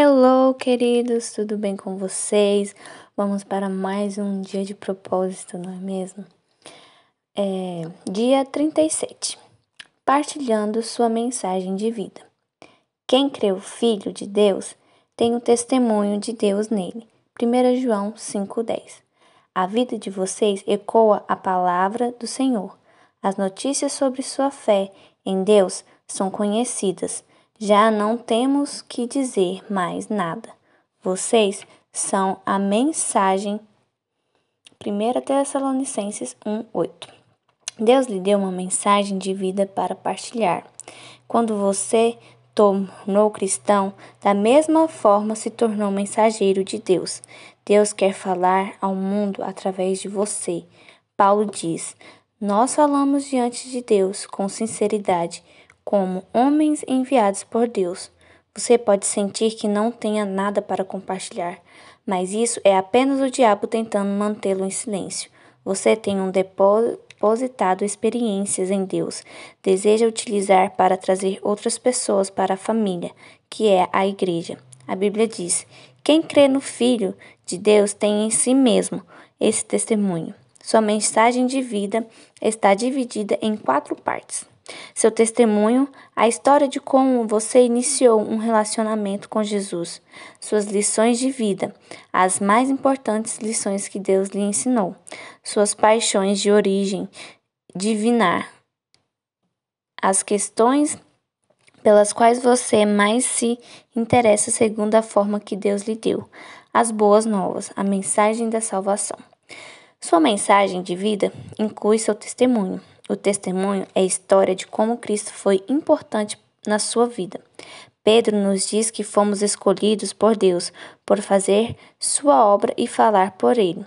Hello, queridos, tudo bem com vocês? Vamos para mais um dia de propósito, não é mesmo? É, dia 37. Partilhando sua mensagem de vida. Quem crê o Filho de Deus tem o testemunho de Deus nele. 1 João 5,10. A vida de vocês ecoa a palavra do Senhor. As notícias sobre sua fé em Deus são conhecidas já não temos que dizer mais nada. Vocês são a mensagem. 1 Tessalonicenses 1:8. Deus lhe deu uma mensagem de vida para partilhar. Quando você tornou cristão, da mesma forma se tornou mensageiro de Deus. Deus quer falar ao mundo através de você. Paulo diz: Nós falamos diante de Deus com sinceridade como homens enviados por Deus. Você pode sentir que não tenha nada para compartilhar, mas isso é apenas o diabo tentando mantê-lo em silêncio. Você tem um depositado experiências em Deus, deseja utilizar para trazer outras pessoas para a família, que é a igreja. A Bíblia diz: quem crê no Filho de Deus tem em si mesmo esse testemunho. Sua mensagem de vida está dividida em quatro partes. Seu testemunho, a história de como você iniciou um relacionamento com Jesus, suas lições de vida, as mais importantes lições que Deus lhe ensinou, suas paixões de origem divinar, as questões pelas quais você mais se interessa segundo a forma que Deus lhe deu, as boas novas, a mensagem da salvação. Sua mensagem de vida inclui seu testemunho, o testemunho é a história de como Cristo foi importante na sua vida. Pedro nos diz que fomos escolhidos por Deus por fazer sua obra e falar por ele,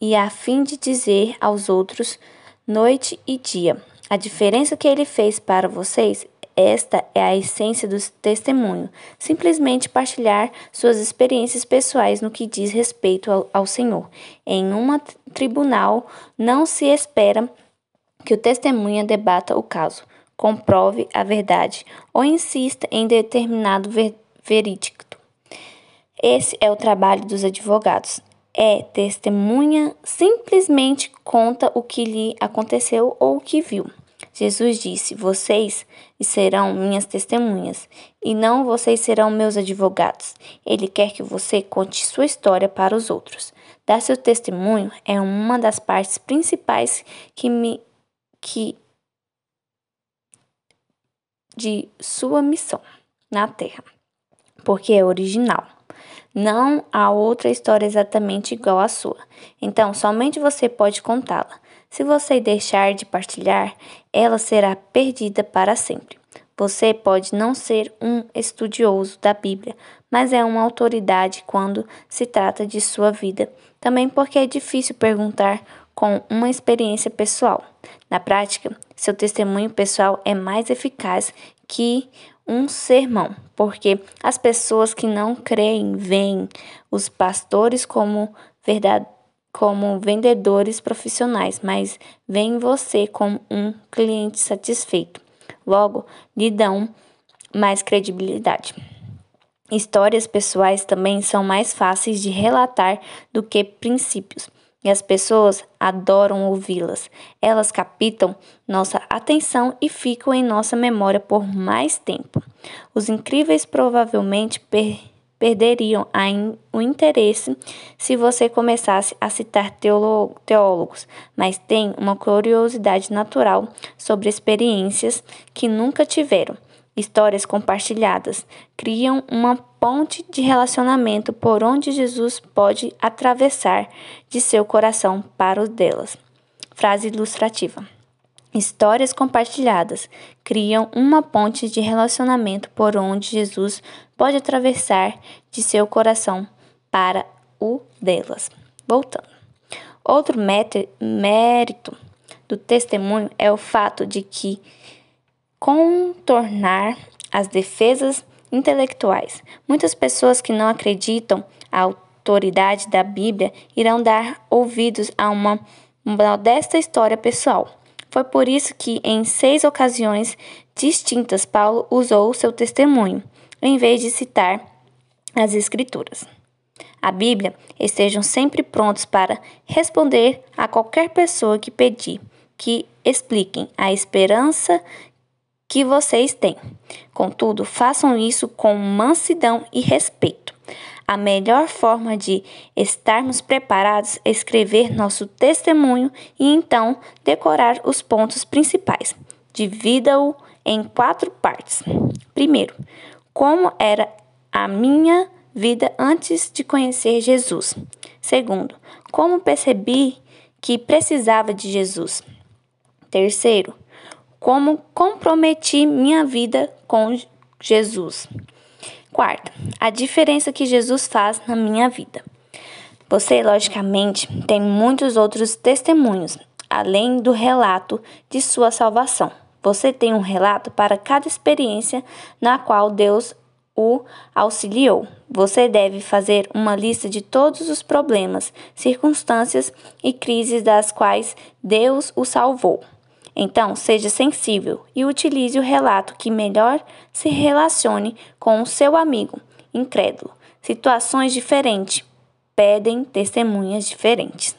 e a fim de dizer aos outros noite e dia. A diferença que ele fez para vocês, esta é a essência do testemunho. Simplesmente partilhar suas experiências pessoais no que diz respeito ao, ao Senhor. Em um tribunal não se espera que o testemunha debata o caso, comprove a verdade ou insista em determinado ver verídico. Esse é o trabalho dos advogados. É testemunha simplesmente conta o que lhe aconteceu ou o que viu. Jesus disse: Vocês serão minhas testemunhas, e não vocês serão meus advogados. Ele quer que você conte sua história para os outros. Dar seu testemunho é uma das partes principais que me que de sua missão na Terra, porque é original. Não há outra história exatamente igual à sua. Então, somente você pode contá-la. Se você deixar de partilhar, ela será perdida para sempre. Você pode não ser um estudioso da Bíblia, mas é uma autoridade quando se trata de sua vida. Também porque é difícil perguntar com uma experiência pessoal. Na prática, seu testemunho pessoal é mais eficaz que um sermão, porque as pessoas que não creem veem os pastores como verdade, como vendedores profissionais, mas veem você como um cliente satisfeito. Logo, lhe dão mais credibilidade. Histórias pessoais também são mais fáceis de relatar do que princípios e as pessoas adoram ouvi-las. Elas captam nossa atenção e ficam em nossa memória por mais tempo. Os incríveis provavelmente per perderiam o interesse se você começasse a citar teólogos, mas tem uma curiosidade natural sobre experiências que nunca tiveram. Histórias compartilhadas criam uma ponte de relacionamento por onde Jesus pode atravessar de seu coração para o delas. Frase ilustrativa. Histórias compartilhadas criam uma ponte de relacionamento por onde Jesus pode atravessar de seu coração para o delas. Voltando. Outro mérito do testemunho é o fato de que contornar as defesas intelectuais. Muitas pessoas que não acreditam à autoridade da Bíblia irão dar ouvidos a uma modesta história pessoal. Foi por isso que, em seis ocasiões distintas, Paulo usou seu testemunho, em vez de citar as Escrituras. A Bíblia estejam sempre prontos para responder a qualquer pessoa que pedir que expliquem a esperança que vocês têm. Contudo, façam isso com mansidão e respeito. A melhor forma de estarmos preparados é escrever nosso testemunho e então decorar os pontos principais. Divida-o em quatro partes. Primeiro, como era a minha vida antes de conhecer Jesus. Segundo, como percebi que precisava de Jesus. Terceiro, como comprometi minha vida com Jesus. Quarto, a diferença que Jesus faz na minha vida. Você, logicamente, tem muitos outros testemunhos, além do relato de sua salvação. Você tem um relato para cada experiência na qual Deus o auxiliou. Você deve fazer uma lista de todos os problemas, circunstâncias e crises das quais Deus o salvou. Então, seja sensível e utilize o relato que melhor se relacione com o seu amigo incrédulo. Situações diferentes pedem testemunhas diferentes.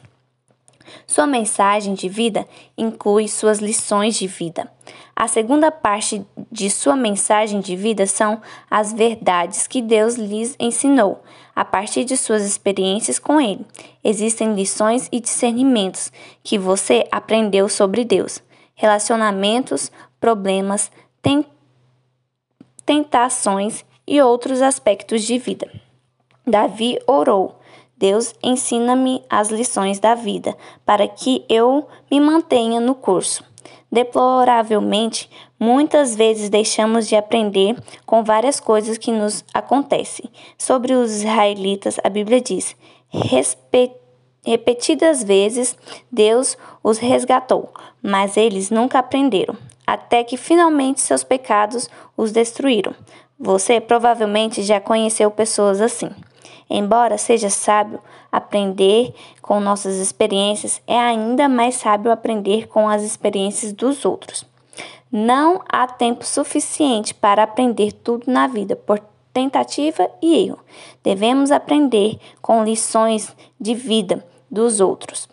Sua mensagem de vida inclui suas lições de vida. A segunda parte de sua mensagem de vida são as verdades que Deus lhes ensinou a partir de suas experiências com Ele. Existem lições e discernimentos que você aprendeu sobre Deus, relacionamentos, problemas, tentações e outros aspectos de vida. Davi orou Deus ensina-me as lições da vida, para que eu me mantenha no curso. Deploravelmente, muitas vezes deixamos de aprender com várias coisas que nos acontecem. Sobre os israelitas, a Bíblia diz: repetidas vezes Deus os resgatou, mas eles nunca aprenderam, até que finalmente seus pecados os destruíram. Você provavelmente já conheceu pessoas assim. Embora seja sábio aprender com nossas experiências, é ainda mais sábio aprender com as experiências dos outros. Não há tempo suficiente para aprender tudo na vida, por tentativa e erro. Devemos aprender com lições de vida dos outros.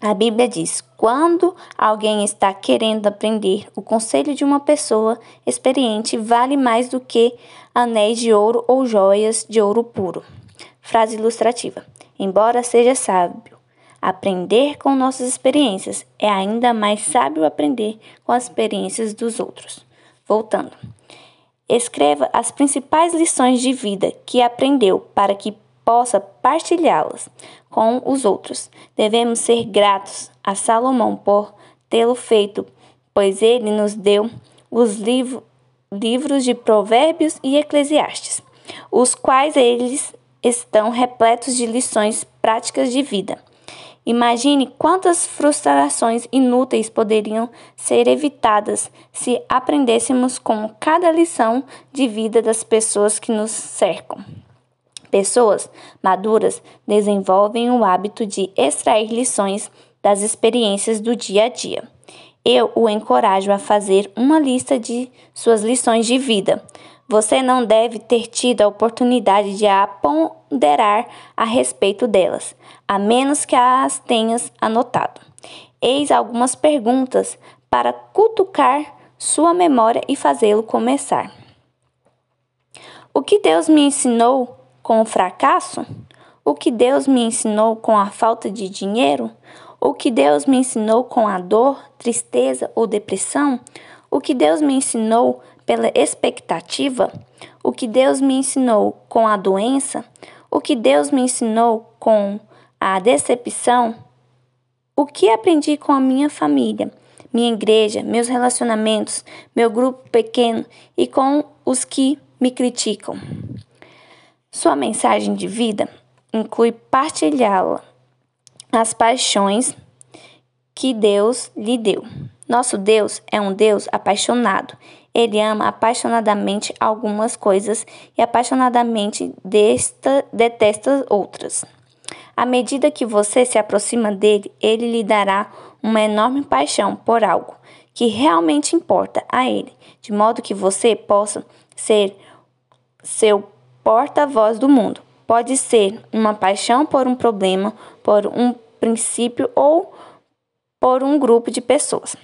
A Bíblia diz: quando alguém está querendo aprender, o conselho de uma pessoa experiente vale mais do que anéis de ouro ou joias de ouro puro. Frase ilustrativa. Embora seja sábio aprender com nossas experiências, é ainda mais sábio aprender com as experiências dos outros. Voltando. Escreva as principais lições de vida que aprendeu para que possa partilhá-las com os outros. Devemos ser gratos a Salomão por tê-lo feito, pois ele nos deu os livros livros de Provérbios e Eclesiastes, os quais eles estão repletos de lições práticas de vida. Imagine quantas frustrações inúteis poderiam ser evitadas se aprendêssemos com cada lição de vida das pessoas que nos cercam. Pessoas maduras desenvolvem o hábito de extrair lições das experiências do dia a dia. Eu o encorajo a fazer uma lista de suas lições de vida, você não deve ter tido a oportunidade de a ponderar a respeito delas, a menos que as tenhas anotado. Eis algumas perguntas para cutucar sua memória e fazê-lo começar. O que Deus me ensinou com o fracasso? O que Deus me ensinou com a falta de dinheiro? O que Deus me ensinou com a dor, tristeza ou depressão? O que Deus me ensinou pela expectativa, o que Deus me ensinou com a doença, o que Deus me ensinou com a decepção, o que aprendi com a minha família, minha igreja, meus relacionamentos, meu grupo pequeno e com os que me criticam. Sua mensagem de vida inclui partilhá-la, as paixões que Deus lhe deu. Nosso Deus é um Deus apaixonado ele ama apaixonadamente algumas coisas e apaixonadamente desta, detesta outras. À medida que você se aproxima dele, ele lhe dará uma enorme paixão por algo que realmente importa a ele, de modo que você possa ser seu porta-voz do mundo. Pode ser uma paixão por um problema, por um princípio ou por um grupo de pessoas.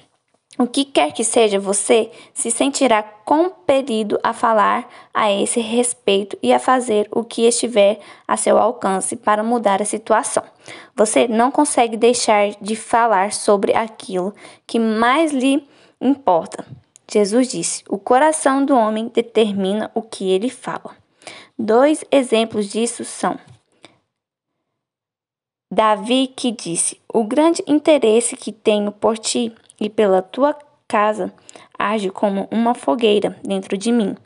O que quer que seja, você se sentirá compelido a falar a esse respeito e a fazer o que estiver a seu alcance para mudar a situação. Você não consegue deixar de falar sobre aquilo que mais lhe importa. Jesus disse: O coração do homem determina o que ele fala. Dois exemplos disso são Davi que disse: O grande interesse que tenho por ti e pela tua casa age como uma fogueira dentro de mim.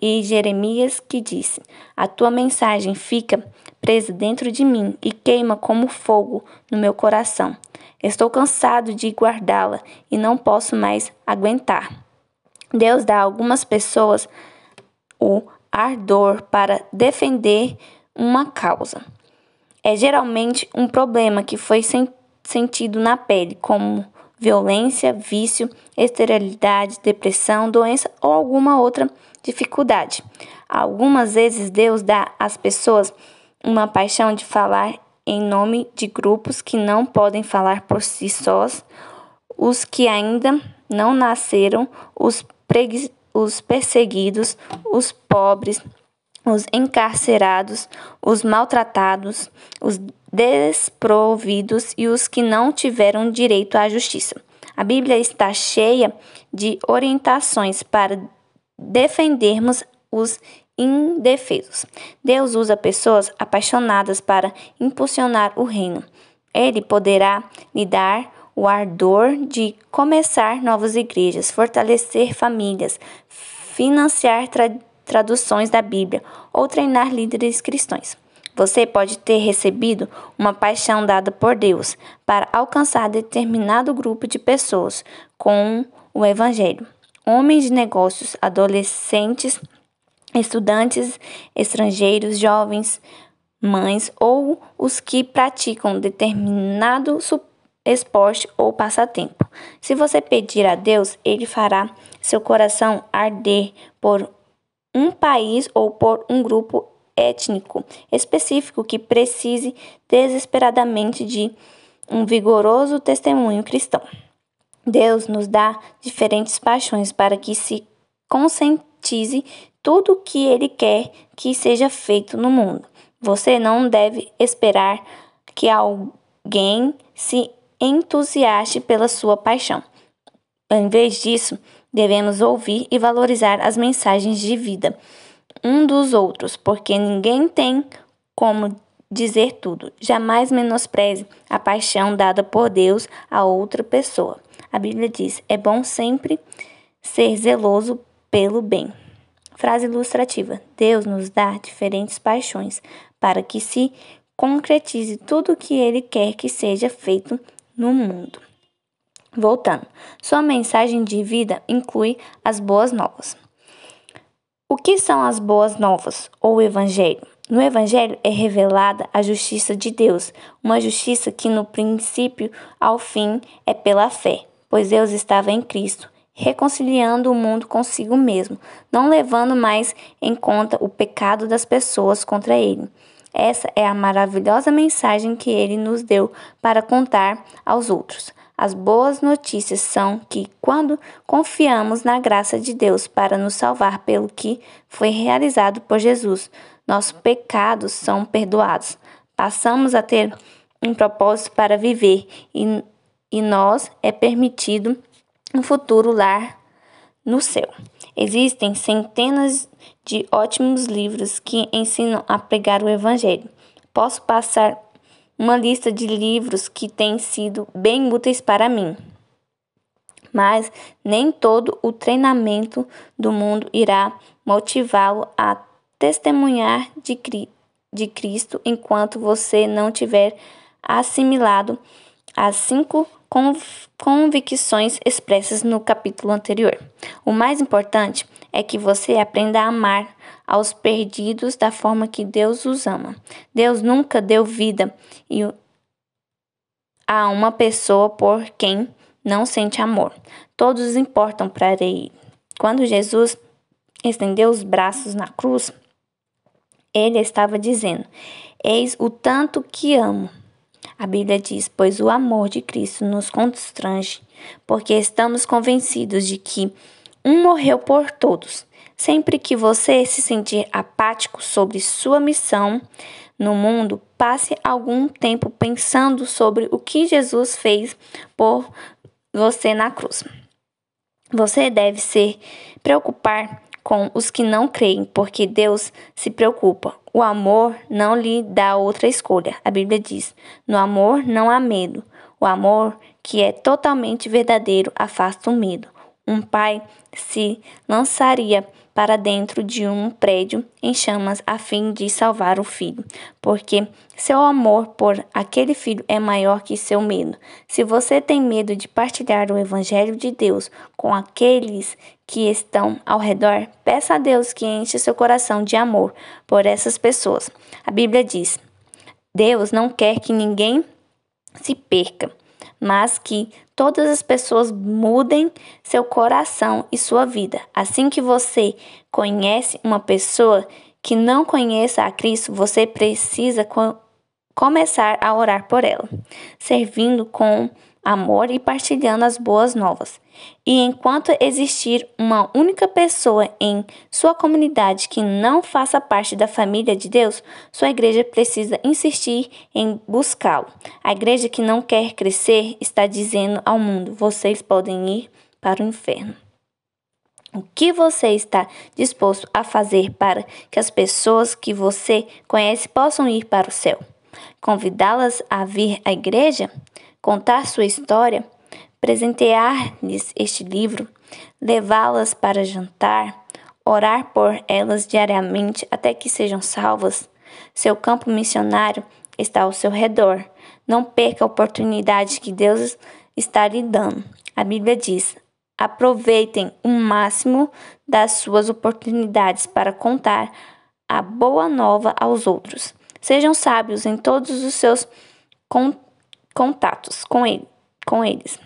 E Jeremias que disse: A tua mensagem fica presa dentro de mim e queima como fogo no meu coração. Estou cansado de guardá-la e não posso mais aguentar. Deus dá a algumas pessoas o ardor para defender uma causa. É geralmente um problema que foi sentido na pele, como violência, vício, esterilidade, depressão, doença ou alguma outra dificuldade. Algumas vezes Deus dá às pessoas uma paixão de falar em nome de grupos que não podem falar por si sós, os que ainda não nasceram, os, os perseguidos, os pobres, os encarcerados, os maltratados, os desprovidos e os que não tiveram direito à justiça. A Bíblia está cheia de orientações para defendermos os indefesos. Deus usa pessoas apaixonadas para impulsionar o reino. Ele poderá lhe dar o ardor de começar novas igrejas, fortalecer famílias, financiar tra traduções da Bíblia ou treinar líderes cristãos. Você pode ter recebido uma paixão dada por Deus para alcançar determinado grupo de pessoas com o Evangelho. Homens de negócios, adolescentes, estudantes, estrangeiros, jovens, mães ou os que praticam determinado esporte ou passatempo. Se você pedir a Deus, Ele fará seu coração arder por um país ou por um grupo étnico específico que precise desesperadamente de um vigoroso testemunho cristão. Deus nos dá diferentes paixões para que se conscientize tudo o que Ele quer que seja feito no mundo. Você não deve esperar que alguém se entusiaste pela sua paixão. Em vez disso, devemos ouvir e valorizar as mensagens de vida um dos outros, porque ninguém tem como dizer tudo. Jamais menospreze a paixão dada por Deus a outra pessoa. A Bíblia diz: é bom sempre ser zeloso pelo bem. Frase ilustrativa: Deus nos dá diferentes paixões para que se concretize tudo o que Ele quer que seja feito no mundo. Voltando, sua mensagem de vida inclui as boas novas. O que são as boas novas ou o Evangelho? No Evangelho é revelada a justiça de Deus, uma justiça que no princípio ao fim é pela fé, pois Deus estava em Cristo, reconciliando o mundo consigo mesmo, não levando mais em conta o pecado das pessoas contra ele. Essa é a maravilhosa mensagem que ele nos deu para contar aos outros. As boas notícias são que, quando confiamos na graça de Deus para nos salvar pelo que foi realizado por Jesus, nossos pecados são perdoados. Passamos a ter um propósito para viver e, e nós é permitido um futuro lar no céu. Existem centenas de ótimos livros que ensinam a pregar o Evangelho. Posso passar uma lista de livros que têm sido bem úteis para mim. Mas nem todo o treinamento do mundo irá motivá-lo a testemunhar de, de Cristo enquanto você não tiver assimilado as cinco convicções expressas no capítulo anterior. O mais importante é que você aprenda a amar aos perdidos da forma que Deus os ama. Deus nunca deu vida a uma pessoa por quem não sente amor. Todos importam para ele. Quando Jesus estendeu os braços na cruz, Ele estava dizendo: Eis o tanto que amo. A Bíblia diz: Pois o amor de Cristo nos constrange, porque estamos convencidos de que um morreu por todos. Sempre que você se sentir apático sobre sua missão no mundo, passe algum tempo pensando sobre o que Jesus fez por você na cruz. Você deve se preocupar com os que não creem, porque Deus se preocupa. O amor não lhe dá outra escolha. A Bíblia diz: no amor não há medo. O amor que é totalmente verdadeiro afasta o medo. Um pai se lançaria para dentro de um prédio em chamas a fim de salvar o filho, porque seu amor por aquele filho é maior que seu medo. Se você tem medo de partilhar o evangelho de Deus com aqueles que estão ao redor, peça a Deus que enche seu coração de amor por essas pessoas. A Bíblia diz: Deus não quer que ninguém se perca, mas que todas as pessoas mudem seu coração e sua vida. Assim que você conhece uma pessoa que não conheça a Cristo, você precisa co começar a orar por ela, servindo com amor e partilhando as boas novas. E enquanto existir uma única pessoa em sua comunidade que não faça parte da família de Deus, sua igreja precisa insistir em buscá-lo. A igreja que não quer crescer está dizendo ao mundo: vocês podem ir para o inferno. O que você está disposto a fazer para que as pessoas que você conhece possam ir para o céu? Convidá-las a vir à igreja? Contar sua história? presentear-lhes este livro, levá-las para jantar, orar por elas diariamente até que sejam salvas. Seu campo missionário está ao seu redor. Não perca a oportunidade que Deus está lhe dando. A Bíblia diz: aproveitem o máximo das suas oportunidades para contar a boa nova aos outros. Sejam sábios em todos os seus contatos com, ele, com eles.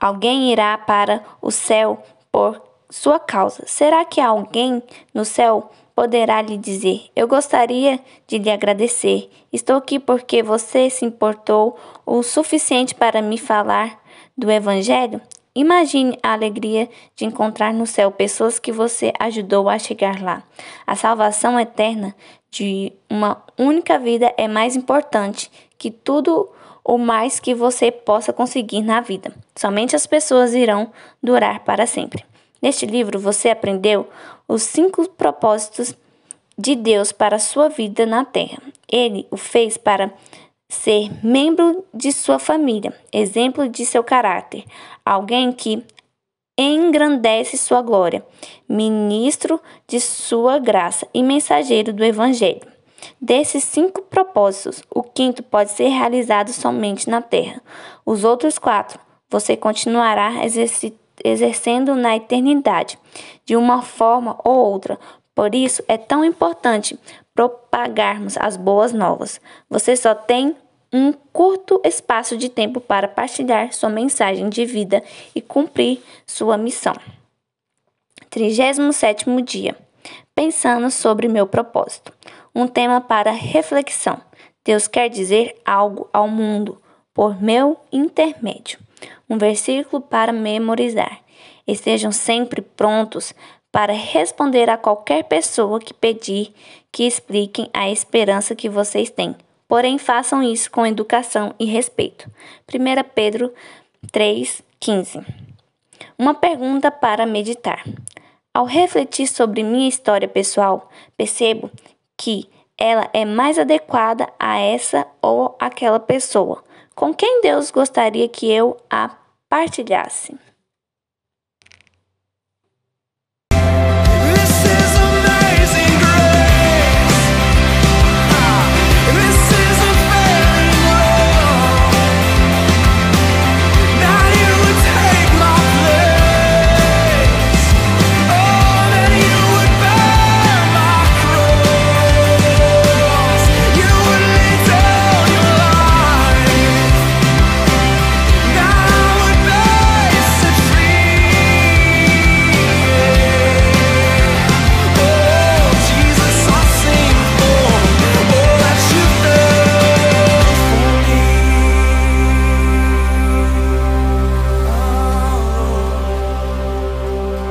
Alguém irá para o céu por sua causa. Será que alguém no céu poderá lhe dizer: Eu gostaria de lhe agradecer. Estou aqui porque você se importou o suficiente para me falar do Evangelho? Imagine a alegria de encontrar no céu pessoas que você ajudou a chegar lá. A salvação eterna de uma única vida é mais importante que tudo o mais que você possa conseguir na vida. Somente as pessoas irão durar para sempre. Neste livro você aprendeu os cinco propósitos de Deus para a sua vida na Terra. Ele o fez para ser membro de sua família, exemplo de seu caráter, alguém que engrandece sua glória, ministro de sua graça e mensageiro do Evangelho. Desses cinco propósitos, o quinto pode ser realizado somente na Terra. Os outros quatro você continuará exercendo na eternidade, de uma forma ou outra. Por isso é tão importante propagarmos as boas novas. Você só tem um curto espaço de tempo para partilhar sua mensagem de vida e cumprir sua missão. 37 dia. Pensando sobre meu propósito um tema para reflexão. Deus quer dizer algo ao mundo por meu intermédio. Um versículo para memorizar. Estejam sempre prontos para responder a qualquer pessoa que pedir que expliquem a esperança que vocês têm. Porém, façam isso com educação e respeito. 1 Pedro 3,15 Uma pergunta para meditar. Ao refletir sobre minha história pessoal, percebo que ela é mais adequada a essa ou aquela pessoa. Com quem Deus gostaria que eu a partilhasse?